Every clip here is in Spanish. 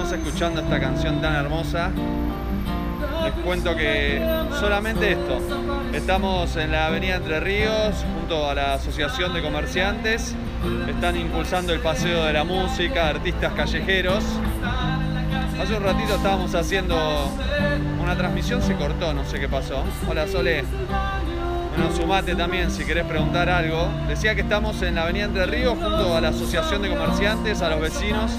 estamos escuchando esta canción tan hermosa. Les cuento que solamente esto. Estamos en la avenida Entre Ríos junto a la Asociación de Comerciantes. Están impulsando el paseo de la música, artistas callejeros. Hace un ratito estábamos haciendo una transmisión, se cortó, no sé qué pasó. Hola Sole. Bueno, sumate también si querés preguntar algo. Decía que estamos en la Avenida Entre Ríos junto a la Asociación de Comerciantes, a los vecinos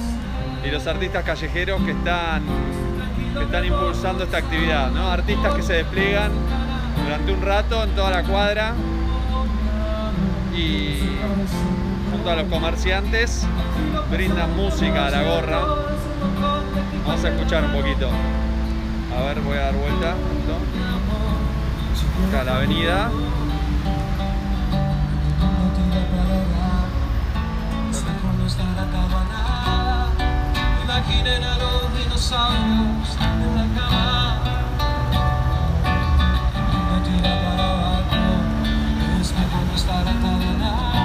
y los artistas callejeros que están, que están impulsando esta actividad. ¿no? Artistas que se despliegan durante un rato en toda la cuadra y junto a los comerciantes brindan música a la gorra. Vamos a escuchar un poquito. A ver, voy a dar vuelta. Acá la avenida. A los dinosaurios en la cama. No tira para abajo, es mejor no estar atada a nada.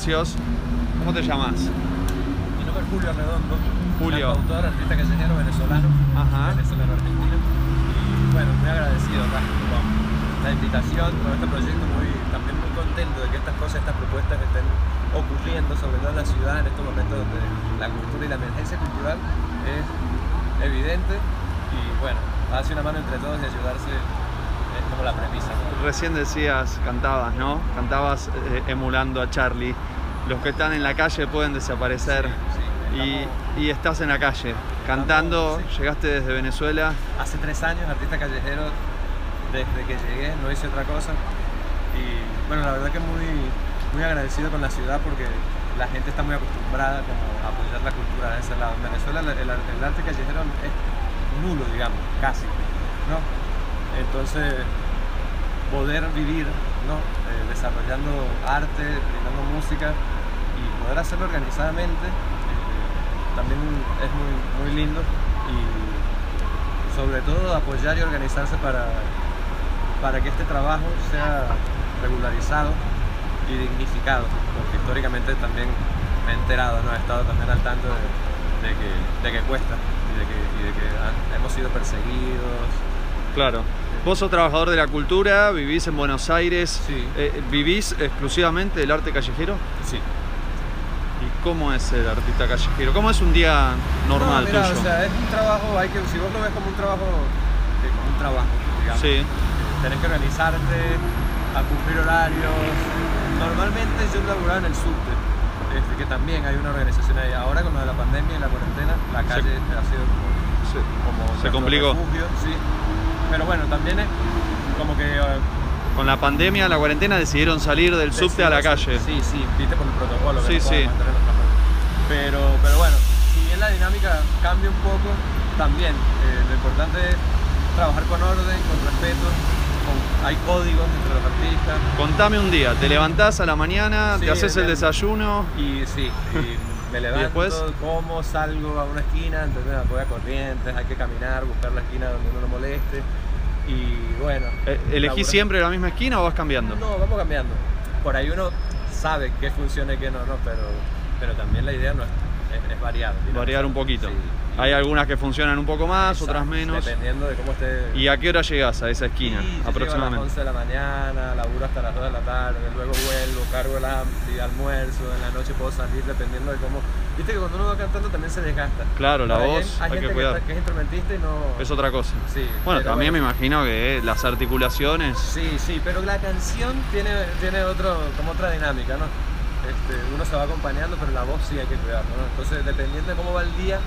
Comercios. ¿Cómo te llamas? Mi nombre es Julio Redondo. Julio. Autor, artista callejero venezolano. Ajá. Venezolano argentino. Y bueno, muy agradecido acá con la invitación, con este proyecto, muy, también muy contento de que estas cosas, estas propuestas estén ocurriendo, sobre todo en la ciudad, en estos momentos donde la cultura y la emergencia cultural es evidente. Y bueno, hace una mano entre todos y ayudarse la premisa. Recién decías, cantabas, ¿no? Cantabas eh, emulando a Charlie. Los que están en la calle pueden desaparecer. Sí, sí, Y, estás en la calle, cantando, Estamos, sí. llegaste desde Venezuela. Hace tres años, artista callejero, desde que llegué no hice otra cosa. Y bueno, la verdad que muy, muy agradecido con la ciudad porque la gente está muy acostumbrada como a apoyar la cultura de ese lado. En Venezuela el, el- el arte callejero es nulo, digamos, casi. ¿no? Entonces, poder vivir ¿no? Eh, desarrollando arte, brindando música y poder hacerlo organizadamente eh, también es muy, muy lindo y sobre todo apoyar y organizarse para, para que este trabajo sea regularizado y dignificado, porque históricamente también me he enterado, ¿no? he estado también al tanto de, que, de que cuesta y de que, hemos sido perseguidos. Claro. Vos sos trabajador de la cultura, vivís en Buenos Aires. Sí. Eh, ¿Vivís exclusivamente del arte callejero? Sí. ¿Y cómo es el artista callejero? ¿Cómo es un día normal No, mira, tuyo? o sea, es un trabajo, hay que, si vos lo ves como un trabajo, eh, como un trabajo, digamos. Sí. Eh, Tenés que organizarte, a cumplir horarios. Normalmente yo laburaba en el subte, este, que también hay una organización ahí. Ahora con lo de la pandemia y la cuarentena, la calle ha sido como, Sí. como Se complicó. refugio, sí. Pero bueno, también es como que eh, con la pandemia, la cuarentena, decidieron salir del subte a la calle. Sí, sí, viste por el protocolo. Sí, no sí. Pero, pero bueno, si bien la dinámica cambia un poco, también eh, lo importante es trabajar con orden, con respeto, con- hay códigos entre los artistas. Contame un día, te levantás a la mañana, Sí, te haces el desayuno. Y sí, y me levanto, después? como, salgo a una esquina, entonces me voy a corrientes, hay que caminar, buscar la esquina donde uno no moleste. Y bueno. Eh, ¿Elegís siempre la misma esquina o vas cambiando? No, vamos cambiando. Por ahí uno sabe qué funciona y qué no, no, pero, pero también la idea no es, es, es variar. digamos. Variar un poquito. Sí. Hay algunas que funcionan un poco más, Exacto, otras menos. Dependiendo de cómo esté. ¿Y a qué hora llegás a esa esquina? Sí, yo llego a aproximadamente. las 11 de la mañana, laburo hasta las 2 de la tarde, luego vuelvo, cargo el ampli, almuerzo, en la noche puedo salir dependiendo de cómo... Viste que cuando uno va cantando también se desgasta. Claro, la voz hay que gente cuidar. que es instrumentista y no... Es otra cosa. Sí, Bueno, también me imagino que las articulaciones. Sí, sí, pero la canción tiene, tiene otro, como otra dinámica, ¿no? Este, uno se va acompañando, pero la voz sí hay que cuidarlo, ¿no? Entonces, dependiendo de cómo va el día,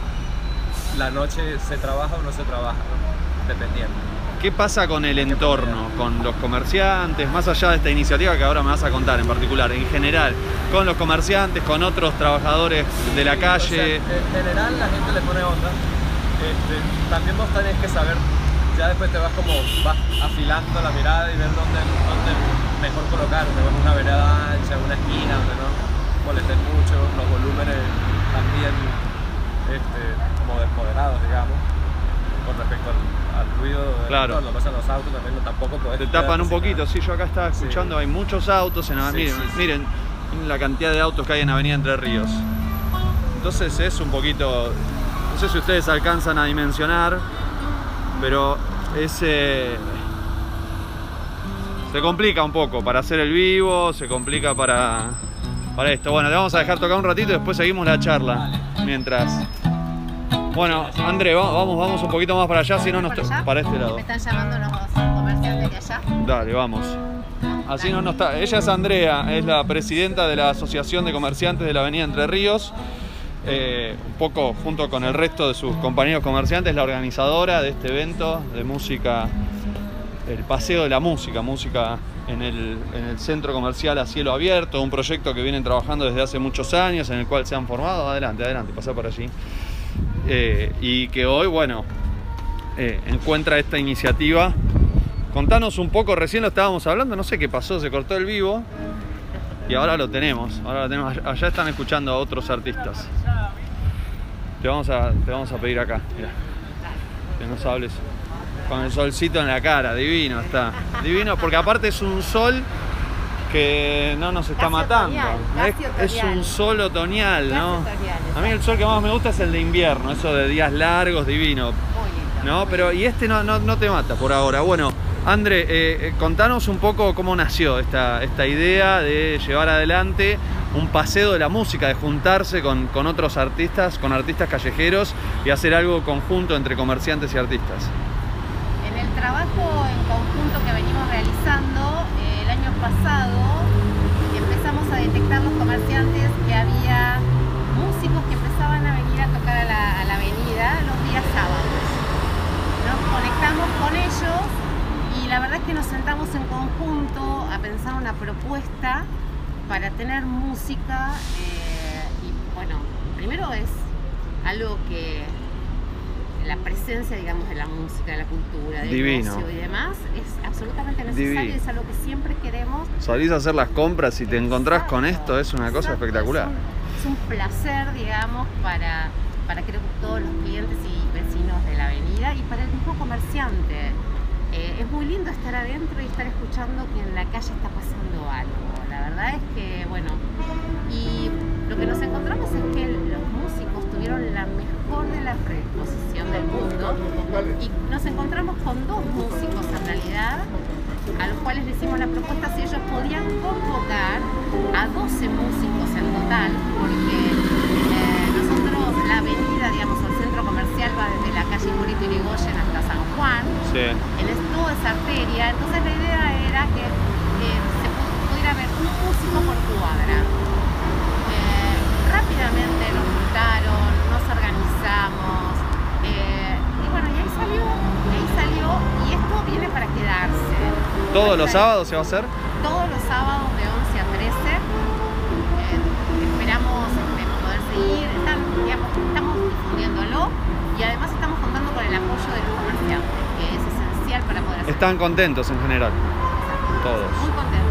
la noche se trabaja o no se trabaja, ¿no? Dependiendo. ¿Qué pasa con el entorno, con los comerciantes, más allá de esta iniciativa que ahora me vas a contar en particular, en general, con los comerciantes, con otros trabajadores de la Sí, o sea, calle? en general la gente le pone onda. Este, también vos tenés que saber, ya después te vas como, vas afilando la mirada y ver dónde, dónde mejor colocarte, en una vereda ancha, una esquina donde no molestes mucho, los volúmenes también este, moder- moderados, digamos, con respecto al, al ruido del Claro. entorno. Pasa en los autos también, no, tampoco podés Te tapan un poquito, sí, yo acá estaba Sí. escuchando, hay muchos autos en Sí, miren, sí, miren la cantidad de autos que hay en Avenida Entre Ríos. Entonces es un poquito, no sé si ustedes alcanzan a dimensionar, pero es, eh, se complica un poco para hacer el vivo, se complica para, para esto. Bueno, le vamos a dejar tocar un ratito y después seguimos la charla. Mientras. Bueno, André, va- vamos, vamos un poquito más para allá, si no nos ¿Por allá? para este lado. Me están llamando los comerciantes de allá. Dale, vamos. Así no nos está. Ella es Andrea, es la presidenta de la Asociación de Comerciantes de la Avenida Entre Ríos. Eh, un poco junto con el resto de sus compañeros comerciantes, la organizadora de este evento de música, el Paseo de la Música, música en el, en el centro comercial a cielo abierto, un proyecto que vienen trabajando desde hace muchos años, en el cual se han formado. Adelante, adelante, pasa por allí. Eh, y que hoy, bueno, eh, encuentra esta iniciativa Contanos un poco, recién lo estábamos hablando, no sé qué pasó, se cortó el vivo y ahora lo tenemos. Ahora lo. Allá están escuchando a otros artistas. Te vamos a, te vamos a pedir acá, mira, que nos hables con el solcito en la cara, divino está. Divino, porque aparte es un sol que no nos está Casi matando. otoñal, Es- es, un sol otoñal, ¿no? A mí el sol que más me gusta es el de invierno, eso de días largos, divino. No, pero y este no, no, no te mata por ahora. Bueno, André, eh, eh, contanos un poco cómo nació esta, esta idea de llevar adelante un paseo de la música, de juntarse con, con otros artistas, con artistas callejeros y hacer algo conjunto entre comerciantes y artistas. Trabajo en conjunto que venimos realizando eh, el año pasado, empezamos a detectar los comerciantes que había músicos que empezaban a venir a tocar a la, a la avenida los días sábados. Nos conectamos con ellos y la verdad es que nos sentamos en conjunto a pensar una propuesta para tener música eh, y bueno, primero es algo que la presencia, digamos, de la música, de la cultura, del Divino. ocio y demás es absolutamente necesario, Divino. es algo que siempre queremos. Salís a hacer las compras y te encontrás con esto, es una cosa espectacular. Es un, es un placer, digamos, para, para creo que todos los clientes y vecinos de la avenida y para el mismo comerciante. Eh, es muy lindo estar adentro y estar escuchando que en la calle está pasando algo. La verdad es que, bueno, y lo que nos encontramos es que los músicos tuvieron la mejor de la predisposición del mundo y nos encontramos con dos músicos en realidad a los cuales le hicimos la propuesta si ellos podían convocar a 12 músicos en total, porque eh, nosotros la avenida, digamos, el centro comercial va desde la calle Hipólito Yrigoyen hasta San Juan, Sí. en es- toda esa arteria, entonces la idea era que eh, se pu- pudiera ver un músico por cuadra. Eh, rápidamente nos juntaron, nos organizamos, y ahí salió, y esto viene para quedarse. ¿Todos los sábados se va a hacer? Todos los sábados de 11 a 13. Eh, esperamos poder seguir. Están- digamos, estamos difundiéndolo y además estamos contando con el apoyo de los comerciantes, que es esencial para poder hacer. Están contentos en general, todos. Muy contentos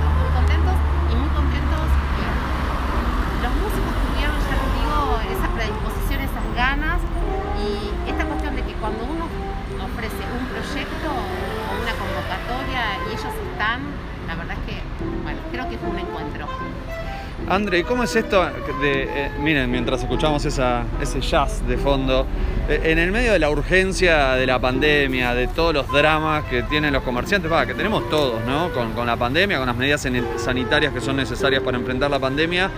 André, ¿y cómo es esto de, eh, miren, mientras escuchamos ese jazz de fondo, eh, en el medio de la urgencia de la pandemia, de todos los dramas que tienen los comerciantes, que tenemos todos, ¿no? Con, con la pandemia, con las medidas sani- sanitarias que son necesarias para enfrentar la pandemia,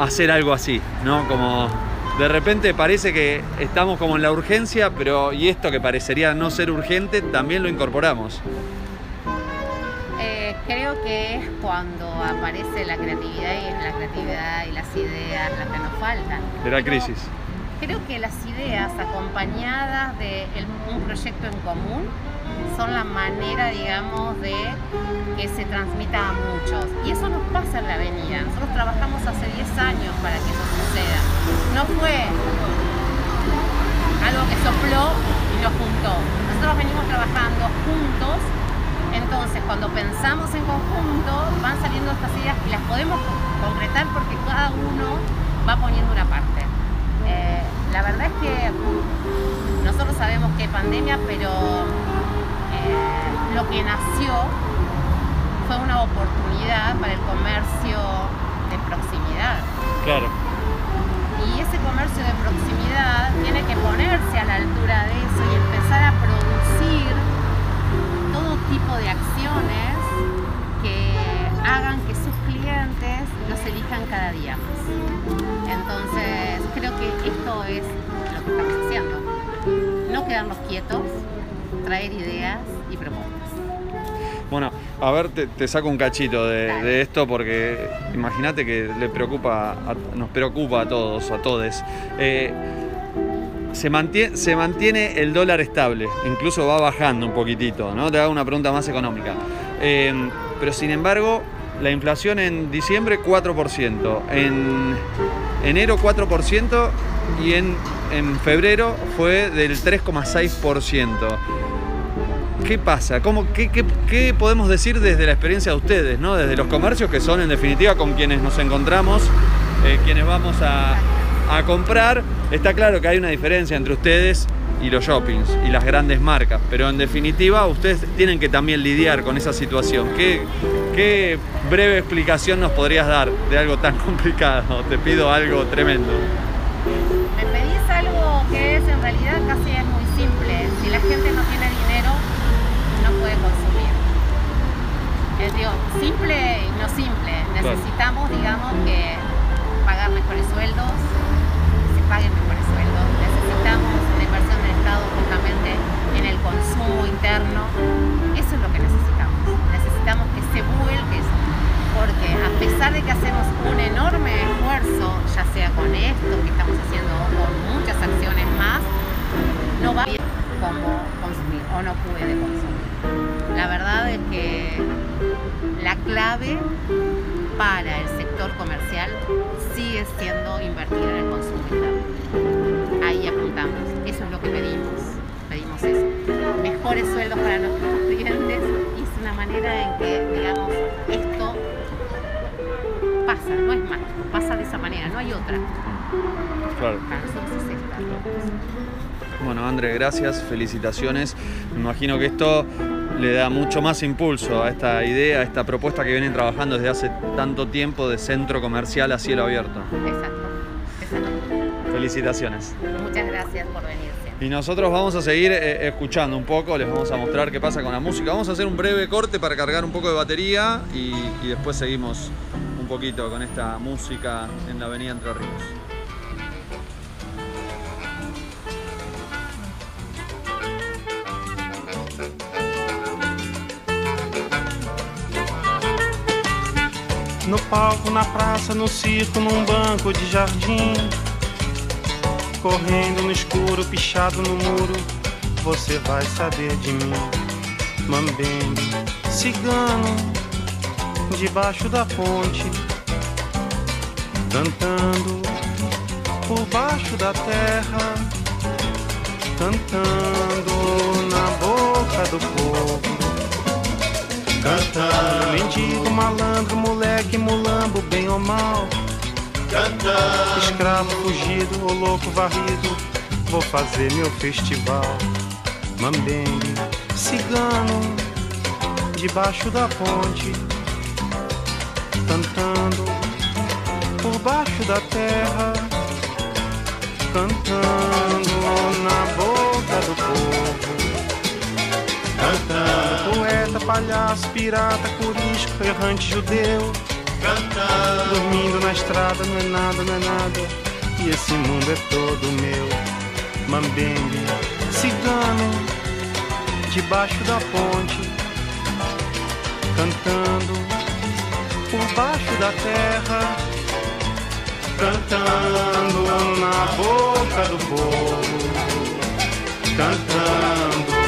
hacer algo así, ¿no? Como de repente parece que estamos como en la urgencia, pero y esto que parecería no ser urgente, también lo incorporamos. Que es cuando aparece la creatividad y la creatividad y las ideas las que nos faltan. De la crisis. Creo que las ideas acompañadas de el- un proyecto en común son la manera, digamos, de que se transmita a muchos. Y eso nos pasa en la avenida. Nosotros trabajamos hace 10 años para que eso suceda. No fue algo que sopló y lo juntó. Nosotros venimos trabajando juntos, entonces cuando pensamos en conjunto van saliendo estas ideas y las podemos concretar porque cada uno va poniendo una parte. Eh, la verdad es que nosotros sabemos que hay pandemia, pero eh, lo que nació fue una oportunidad para el comercio de proximidad. Claro. Y ese comercio de proximidad tiene que ponerse a la altura de eso y empezar a tipo de acciones que hagan que sus clientes los elijan cada día más. Entonces, creo que esto es lo que estamos haciendo. No quedarnos quietos, traer ideas y propuestas. Bueno, a ver, te, te saco un cachito de, esto porque imagínate que le preocupa, a- nos preocupa a todos, a todos. Se, mantiene, se mantiene el dólar estable, incluso va bajando un poquitito, ¿no? Te hago una pregunta más económica. Eh, pero sin embargo, la inflación en diciembre 4%, en enero 4% y en, en febrero fue del 3,6%. ¿Qué pasa? ¿Cómo, qué, qué- qué podemos decir desde la experiencia de ustedes, ¿no? desde los comercios que son en definitiva con quienes nos encontramos, eh, quienes vamos a, a comprar? Está claro que hay una diferencia entre ustedes y los shoppings y las grandes marcas, pero en definitiva ustedes tienen que también lidiar con esa situación. ¿Qué, qué breve explicación nos podrías dar de algo tan complicado? Te pido algo tremendo. Me pedís algo que es en realidad casi es muy simple. Si la gente no tiene dinero, no puede consumir. Es digo, simple y no simple. Necesitamos, digamos, que pagar mejores sueldos, Necesitamos una inversión del Estado justamente en el consumo interno. Eso es lo que necesitamos. Necesitamos que se vuelque. Porque a pesar de que hacemos un enorme esfuerzo, ya sea con esto que estamos haciendo o con muchas acciones más, no va bien como consumir o no puede consumir. La verdad es que la clave para el sector comercial sigue siendo invertir en el consumo interno. Ahí apuntamos. Eso es lo que pedimos. Pedimos eso. Mejores sueldos para nuestros clientes y es una manera en que, digamos, esto pasa, no es mágico, pasa de esa manera, no hay otra. Claro. Para nosotros es esta. Bueno, André, gracias, felicitaciones. Me imagino que esto le da mucho más impulso a esta idea, a esta propuesta que vienen trabajando desde hace tanto tiempo de centro comercial a cielo abierto. Exacto, exacto. Felicitaciones. Muchas gracias por venirse. Y nosotros vamos a seguir eh, escuchando un poco, les vamos a mostrar qué pasa con la música. Vamos a hacer un breve corte para cargar un poco de batería y, y después seguimos un poquito con esta música en la avenida Entre Ríos. No palco, na praça, no circo, num banco de jardim. Correndo no escuro, pichado no muro, você vai saber de mim. Mambembe, cigano, debaixo da ponte, cantando por baixo da terra, cantando na boca do povo. Mendigo, malandro, moleque, mulambo, bem ou mal. Cantando, escravo fugido, ou louco varrido, vou fazer meu festival. Mambembe, cigano, debaixo da ponte, cantando por baixo da terra, cantando na boca do povo. Cantando, poeta, palhaço, pirata, corisco, errante judeu. Cantando, dormindo na estrada, não é nada, não é nada. E esse mundo é todo meu. Mambembe, cigano, debaixo da ponte, cantando por baixo da terra, cantando na boca do povo, cantando.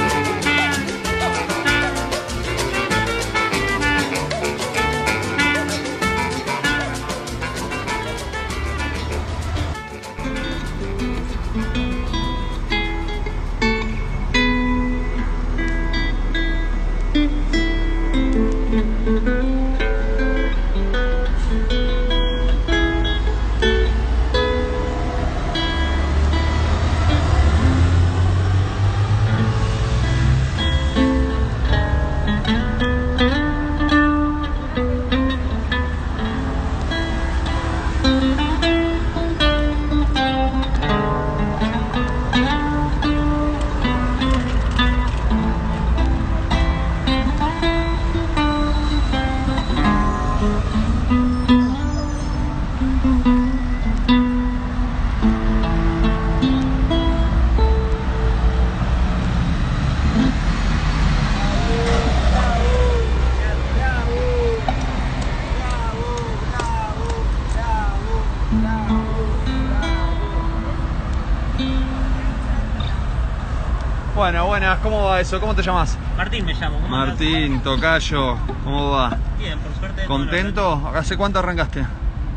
Bueno, buenas, ¿cómo va eso? ¿Cómo te llamas? Martín me llamo. ¿cómo? Martín, Tocayo, ¿cómo va? Bien, por suerte. ¿Contento? ¿Hace cuánto arrancaste?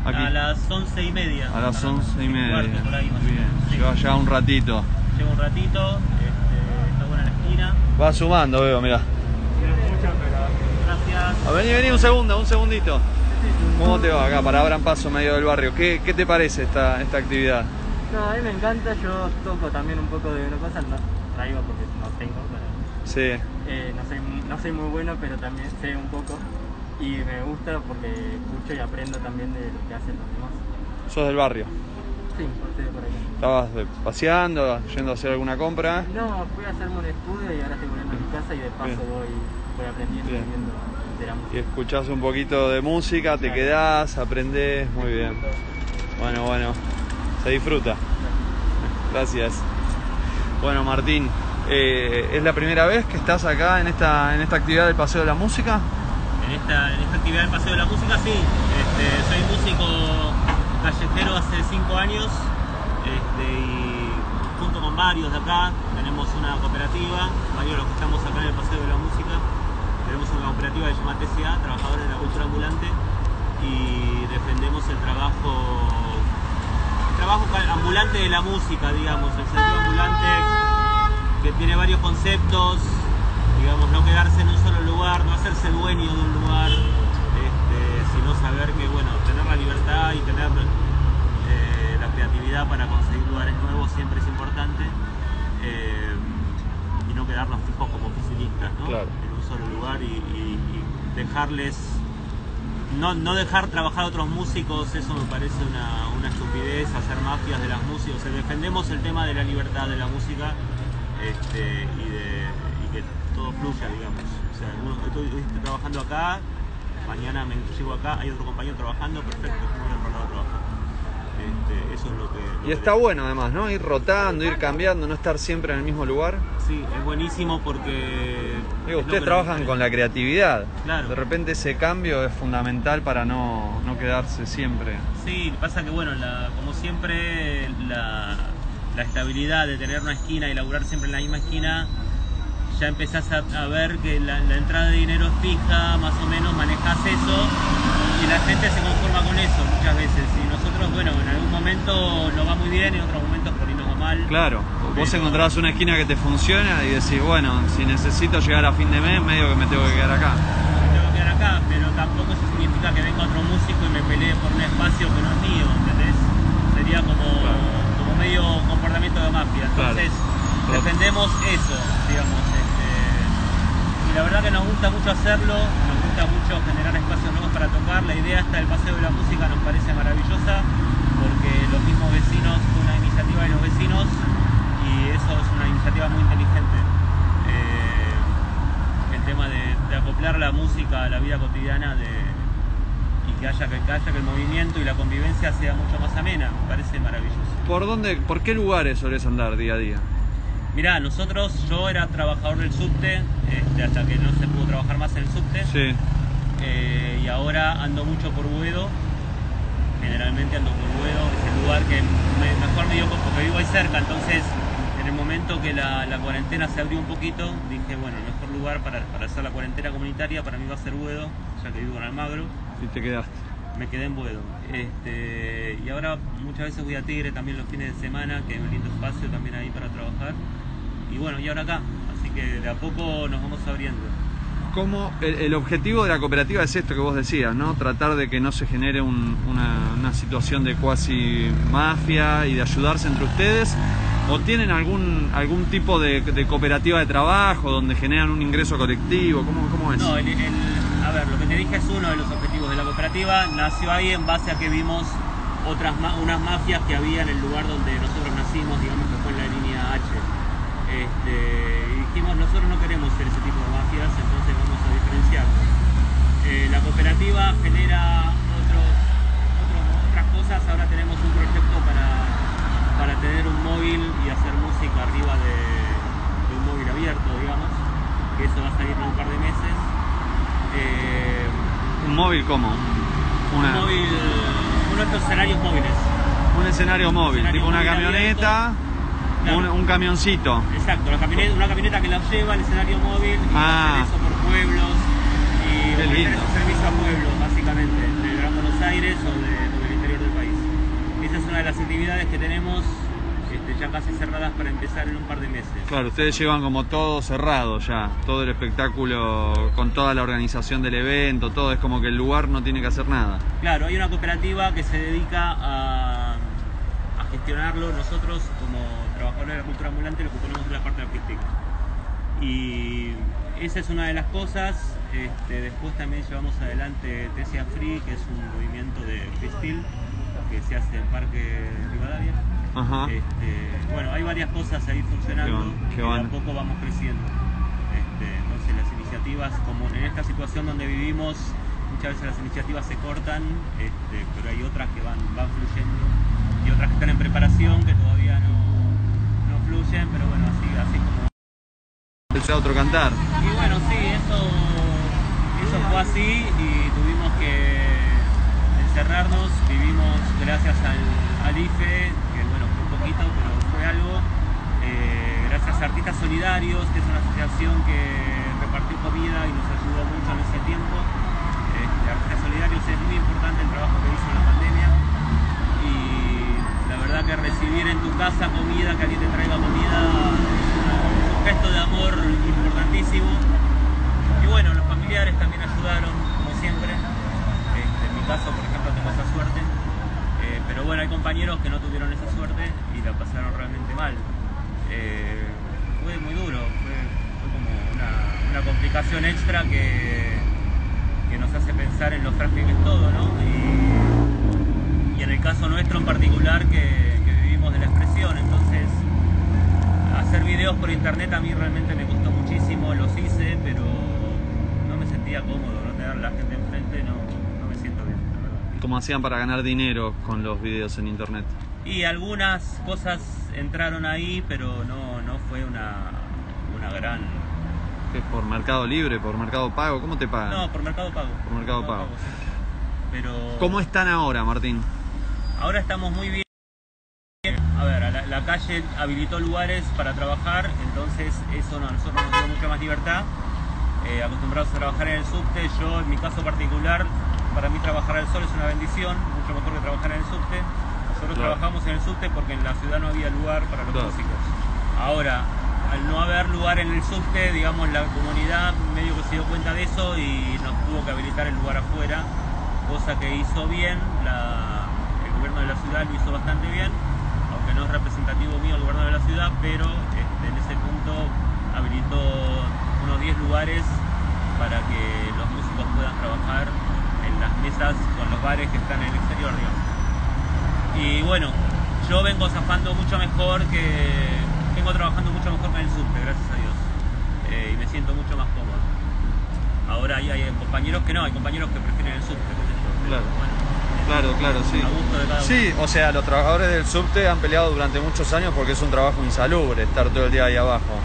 Aquí. a las once y media. A las once y media. cuarto por ahí más o Bien, menos, sí. lleva ya un ratito. Llevo un ratito, este, está buena la esquina. Va sumando, veo, mira. Gracias. A vení, vení un segundo, un segundito. ¿Cómo te va acá para Abran Paso, medio del barrio? ¿Qué, qué te parece esta, esta actividad? No, a mí me encanta, yo toco también un poco de una cosa, no traigo porque no tengo, pero, Sí, eh, no, soy, no soy muy bueno, pero también sé un poco y me gusta porque escucho y aprendo también de lo que hacen los demás. sos del barrio. Sí, estoy por ahí. ¿Estabas de- paseando, yendo a hacer alguna compra? No, fui a hacerme un estudio y ahora estoy volviendo a mi casa y de paso Bien. voy, voy aprendiendo Bien. y viendo de la Y escuchás un poquito de música, te Claro. quedás, aprendés, muy bien. Bueno, bueno, se disfruta. Gracias. Bueno, Martín, eh, ¿es la primera vez que estás acá en esta, en esta actividad del Paseo de la Música? En esta, en esta actividad del Paseo de la Música, sí. Este, soy músico callejero hace cinco años este, y junto con varios de acá tenemos una cooperativa, varios de los que estamos acá en el Paseo de la Música. Tenemos una cooperativa que se llama TCA, Trabajadores de la Cultura Ambulante, y defendemos el trabajo, trabajo ambulante de la música, digamos, el sentido ambulante que tiene varios conceptos, digamos, no quedarse en un solo lugar, no hacerse dueño de un lugar, este, sino saber que, bueno, tener la libertad y tener eh, la creatividad para conseguir lugares nuevos siempre es importante eh, y no quedarnos fijos como oficinistas, ¿no? Claro. En un solo lugar y, y- y dejarles no, no dejar trabajar a otros músicos, eso me parece una, una estupidez, hacer mafias de las músicas. O sea, defendemos el tema de la libertad de la música este, y, de, y que todo fluya, digamos. O sea, uno- estoy, estoy trabajando acá, mañana me llego acá, hay otro compañero trabajando, perfecto, voy a trabajar. Este, eso es lo que... lo Y que- está bueno además, ¿no? Ir rotando, ir cambiando, no estar siempre en el mismo lugar. Sí, es buenísimo porque... Digo, ustedes trabajan con la creatividad. Claro. De repente ese cambio es fundamental para no, no quedarse siempre. Sí, pasa que bueno, la- como siempre, la, la estabilidad de tener una esquina y laburar siempre en la misma esquina ya empezás a, a ver que la, la entrada de dinero es fija, más o menos manejas eso y la gente se conforma con eso muchas veces. Y nosotros, bueno, en algún momento nos va muy bien y en otros momentos por ahí nos Claro, vos Pero- encontrás una esquina que te funciona y decís, bueno, si necesito llegar a fin de mes, medio que me tengo que quedar acá. me tengo que quedar acá, pero tampoco eso significa que venga otro músico y me pelee por un espacio que no es mío, ¿entendés? Sería como, como medio comportamiento de mafia. Entonces, Claro. defendemos eso, digamos. este, y la verdad que nos gusta mucho hacerlo, nos gusta mucho generar espacios nuevos para tocar. La idea hasta del Paseo de la Música nos parece maravillosa, porque los mismos vecinos, iniciativa de los vecinos, y eso es una iniciativa muy inteligente. Eh, el tema de, de acoplar la música a la vida cotidiana de, y que haya, que, que haya que el movimiento y la convivencia sea mucho más amena, me parece maravilloso. ¿Por dónde, por qué lugares solés andar día a día? Mirá, nosotros, yo era trabajador del subte, este, hasta que no se pudo trabajar más en el subte, Sí. eh, y ahora ando mucho por Buedo, generalmente ando por Buedo, es el lugar que me- mejor me dio porque vivo ahí cerca, entonces en el momento que la, la cuarentena se abrió un poquito, dije, bueno, el mejor lugar para, para hacer la cuarentena comunitaria para mí va a ser Buedo, ya que vivo en Almagro. Y te quedaste. Me quedé en Buedo. Este, y ahora muchas veces voy a Tigre también los fines de semana, que hay un lindo espacio también ahí para trabajar. Y bueno, y ahora acá. Así que de a poco nos vamos abriendo. ¿Cómo el, objetivo de la cooperativa es esto que vos decías, ¿no? Tratar de que no se genere un- una, situación de cuasi mafia y de ayudarse entre ustedes. ¿O tienen algún, algún tipo de, cooperativa de trabajo donde generan un ingreso colectivo? ¿Cómo, cómo es? No, el, el- a ver, lo que te dije es uno de los objetivos de la cooperativa. Nació ahí en base a que vimos otras unas mafias que había en el lugar donde nosotros nacimos, digamos que fue en la línea H. Este, y dijimos, nosotros no queremos ser ese tipo de mafias, entonces Eh, la cooperativa genera otros, otros- otras cosas. Ahora tenemos un proyecto para, para tener un móvil y hacer música arriba de, de un móvil abierto, digamos. Que eso va a salir en un par de meses. Eh, ¿Un móvil cómo? Una- un móvil, uno de estos escenarios móviles. un escenario móvil, escenario tipo una camioneta, Claro. un, un camioncito. Exacto, camioneta, una camioneta que la lleva al escenario móvil y Ah. hacer eso por pueblos y Qué ofrecer lindo. ese servicio a del Gran Buenos Aires o, de- del interior del país. Esa es una de las actividades que tenemos este, ya casi cerradas para empezar en un par de meses. Claro, ustedes llevan como todo cerrado ya, todo el espectáculo con toda la organización del evento, todo es como que el lugar no tiene que hacer nada. Claro, hay una cooperativa que se dedica a, a gestionarlo. Nosotros, como trabajadores de la cultura ambulante, lo que ponemos la parte artística. Y esa es una de las cosas. Este, después también llevamos adelante Tesia Free, que es un movimiento de freestyle que se hace en Parque Rivadavia. Ajá. Este, bueno, hay varias cosas ahí funcionando Qué bueno, qué y de a bueno. poco vamos creciendo. Este, entonces las iniciativas, como en esta situación donde vivimos, muchas veces las iniciativas se cortan, este, pero hay otras que van, van fluyendo y otras que están en preparación que todavía no, no fluyen, pero bueno, así, así como Es otro cantar. y bueno, sí, eso, eso fue así y tuvimos que encerrarnos. Vivimos gracias al, al IFE, que bueno, fue poquito, pero fue algo. eh, gracias a Artistas Solidarios, que es una asociación que repartió comida y nos ayudó mucho en ese tiempo. Este, Artistas Solidarios es muy importante el trabajo que hizo en la pandemia. Y la verdad que recibir en tu casa comida, que alguien te traiga comida, es un gesto de amor importantísimo. Y bueno, familiares también ayudaron, como siempre. Este, en mi caso, por ejemplo, tengo esa suerte. Eh, pero bueno, hay compañeros que no tuvieron esa suerte y la pasaron realmente mal. Eh, fue muy duro, fue, como una, una complicación extra que, que nos hace pensar en lo frágil que todo, ¿no? Y, en el caso nuestro en particular, que, que vivimos de la expresión, entonces hacer videos por internet a mí realmente me costó muchísimo, los hice, pero sentía cómodo, no tener la gente enfrente, no, no me siento bien, la verdad. ¿Cómo hacían para ganar dinero con los videos en internet? Y algunas cosas entraron ahí, pero no, no fue una, una gran... ¿Qué es por Mercado Libre, por Mercado Pago? ¿Cómo te pagan? No, por Mercado Pago. Por Mercado Pago. sí. Pero ¿Cómo están ahora, Martín? ahora estamos muy bien. A ver, la, la calle habilitó lugares para trabajar, entonces eso a nosotros nos dio mucha más libertad. Eh, acostumbrados a trabajar en el subte, yo en mi caso particular, para mí trabajar al sol es una bendición, mucho mejor que trabajar en el subte. Nosotros Claro. trabajamos en el subte porque en la ciudad no había lugar para los Claro. músicos. Ahora, al no haber lugar en el subte, digamos, la comunidad medio que se dio cuenta de eso y nos tuvo que habilitar el lugar afuera, cosa que hizo bien, la- el gobierno de la ciudad lo hizo bastante bien, aunque no es representativo mío el gobierno de la ciudad, pero este, en ese punto habilitó unos 10 lugares para que los músicos puedan trabajar en las mesas con los bares que están en el exterior, digamos. Y bueno, yo vengo zafando mucho mejor que. Vengo trabajando mucho mejor que en el subte, gracias a Dios. Eh, y me siento mucho más cómodo. Ahora hay, hay compañeros que no, hay compañeros que prefieren el subte, qué sé yo. Claro. bueno, Claro, claro, sí. Sí, o sea, los trabajadores del subte han peleado durante muchos años porque es un trabajo insalubre estar todo el día ahí abajo.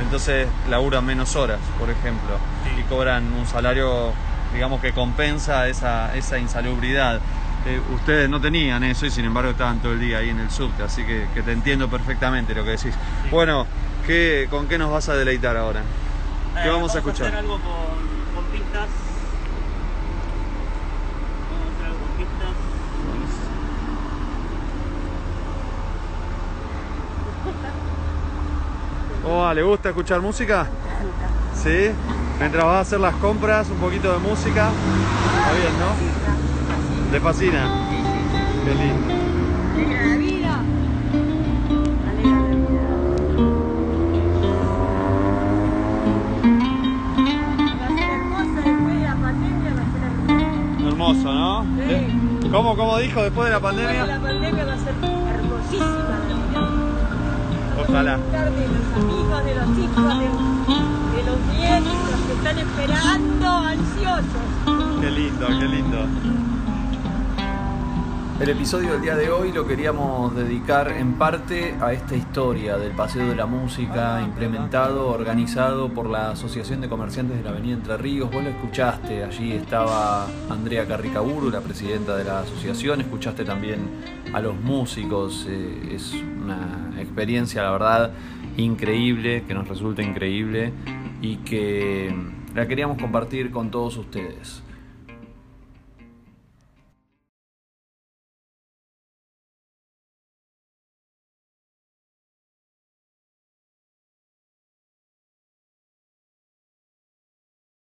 Entonces laburan menos horas, por ejemplo, Sí. y cobran un salario, digamos, que compensa esa, esa insalubridad. Eh, ustedes no tenían eso y sin embargo estaban todo el día ahí en el subte, así que, que te entiendo perfectamente lo que decís. Bueno, ¿qué, ¿con qué nos vas a deleitar ahora? ¿Qué Eh, vamos a escuchar? hacer algo con, con pistas. Vamos a hacer algo con pistas. Oh, ¿Le gusta escuchar música? Sí. Mientras vas a hacer las compras, un poquito de música. Está bien, ¿no? ¿Le fascina? Qué lindo. hermoso pandemia, ¿no? Sí. ¿Cómo, cómo dijo después de la Después de pandemia? la pandemia va a ser. Ojalá. De los amigos, de los hijos, de, de los nietos que están esperando ansiosos. Qué lindo, qué lindo. El episodio del día de hoy lo queríamos dedicar en parte a esta historia del Paseo de la Música implementado, organizado por la Asociación de Comerciantes de la Avenida Entre Ríos. Vos lo escuchaste, allí estaba Andrea Carricaburu, la presidenta de la asociación, escuchaste también a los músicos, eh, es una experiencia, la verdad, increíble, que nos resulta increíble y que la queríamos compartir con todos ustedes.